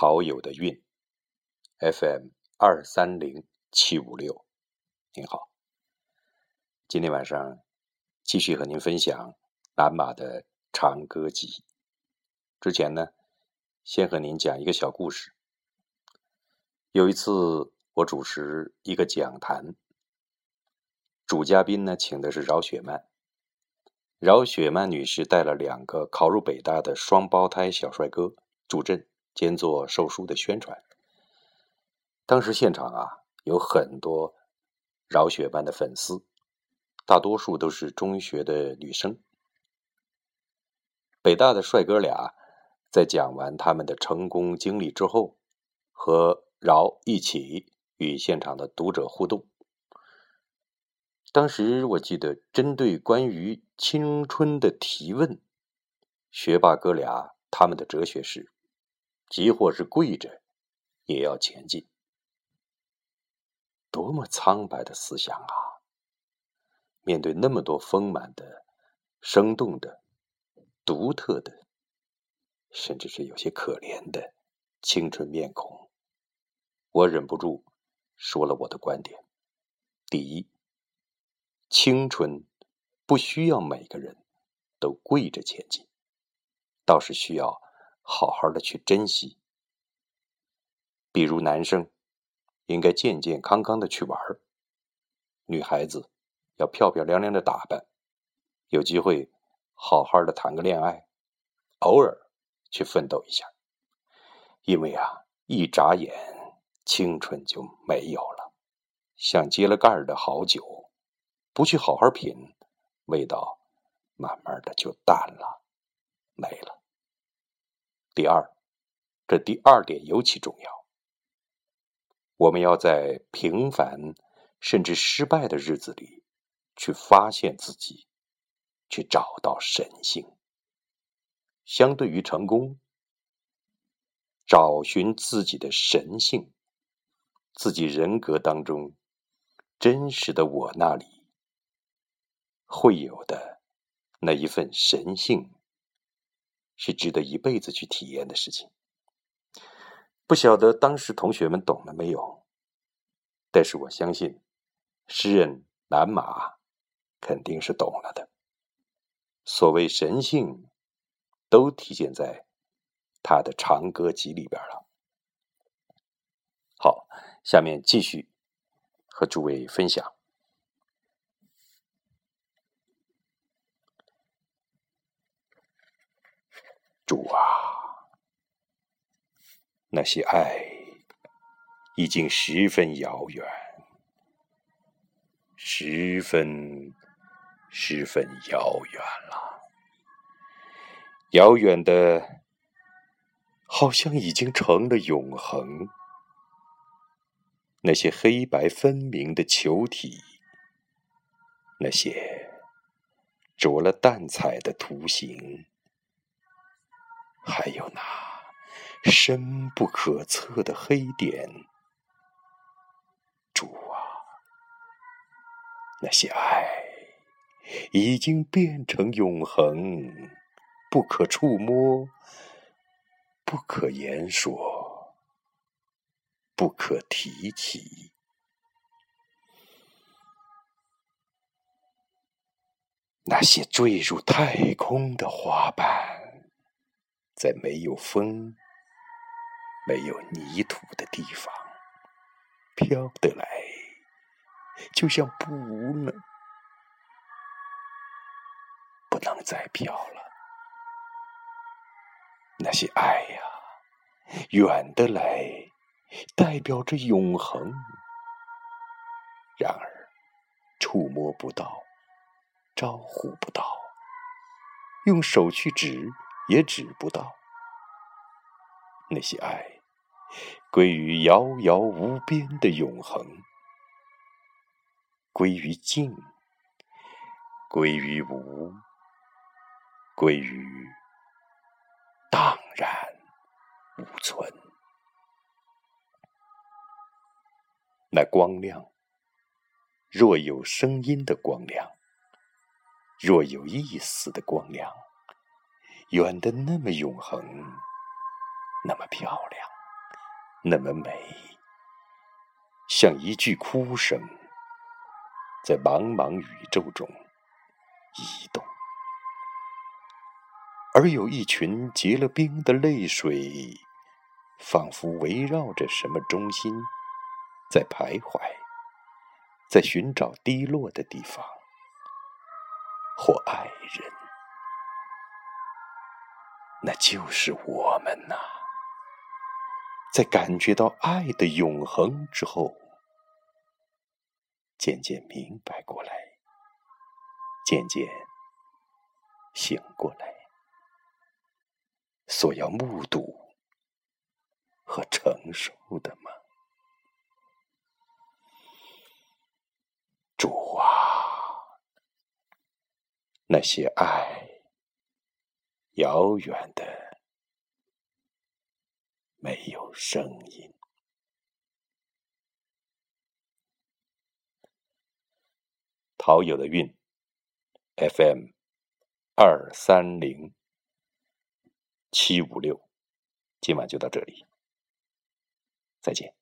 陶友的韵，FM 二三零七五六，您好，今天晚上继续和您分享南马的长歌集。之前呢，先和您讲一个小故事。有一次，我主持一个讲坛，主嘉宾呢，请的是饶雪漫。饶雪漫女士带了两个考入北大的双胞胎小帅哥助阵，兼做售书的宣传。当时现场啊，有很多饶雪漫的粉丝，大多数都是中学的女生。北大的帅哥俩在讲完他们的成功经历之后，和饶一起与现场的读者互动。当时我记得，针对关于青春的提问，学霸哥俩他们的哲学是：即或是跪着，也要前进。多么苍白的思想啊！面对那么多丰满的、生动的、独特的，甚至是有些可怜的青春面孔，我忍不住说了我的观点：第一。青春不需要每个人都跪着前进，倒是需要好好的去珍惜。比如男生应该健健康康的去玩女孩子要漂漂亮亮的打扮，有机会好好的谈个恋爱，偶尔去奋斗一下。因为啊，一眨眼青春就没有了，像揭了盖儿的好酒。不去好好品，味道慢慢的就淡了，没了。第二，这第二点尤其重要。我们要在平凡甚至失败的日子里，去发现自己，去找到神性。相对于成功，找寻自己的神性，自己人格当中真实的我那里。会有的那一份神性，是值得一辈子去体验的事情。不晓得当时同学们懂了没有？但是我相信，诗人南马肯定是懂了的。所谓神性，都体现在他的长歌集里边了。好，下面继续和诸位分享。主啊，那些爱已经十分遥远，十分十分遥远了，遥远的，好像已经成了永恒。那些黑白分明的球体，那些着了淡彩的图形。还有那深不可测的黑点，主啊，那些爱已经变成永恒，不可触摸，不可言说，不可提起。那些坠入太空的花瓣。在没有风、没有泥土的地方，飘得来，就像不能、不能再飘了。那些爱呀，远的来，代表着永恒；然而，触摸不到，招呼不到，用手去指。也指不到那些爱归于遥遥无边的永恒，归于静，归于无，归于荡然无存。那光亮，若有声音的光亮，若有意思的光亮。远的那么永恒，那么漂亮。那么美，像一句哭声，在茫茫宇宙中移动，而有一群结了冰的泪水，仿佛围绕着什么中心，在徘徊，在寻找低落的地方，或爱人，那就是我们呐。在感觉到爱的永恒之后，渐渐明白过来，渐渐醒过来，所要目睹和承受的吗？主啊，那些爱，遥远的。没有声音。陶友的韵，FM 二三零七五六，今晚就到这里，再见。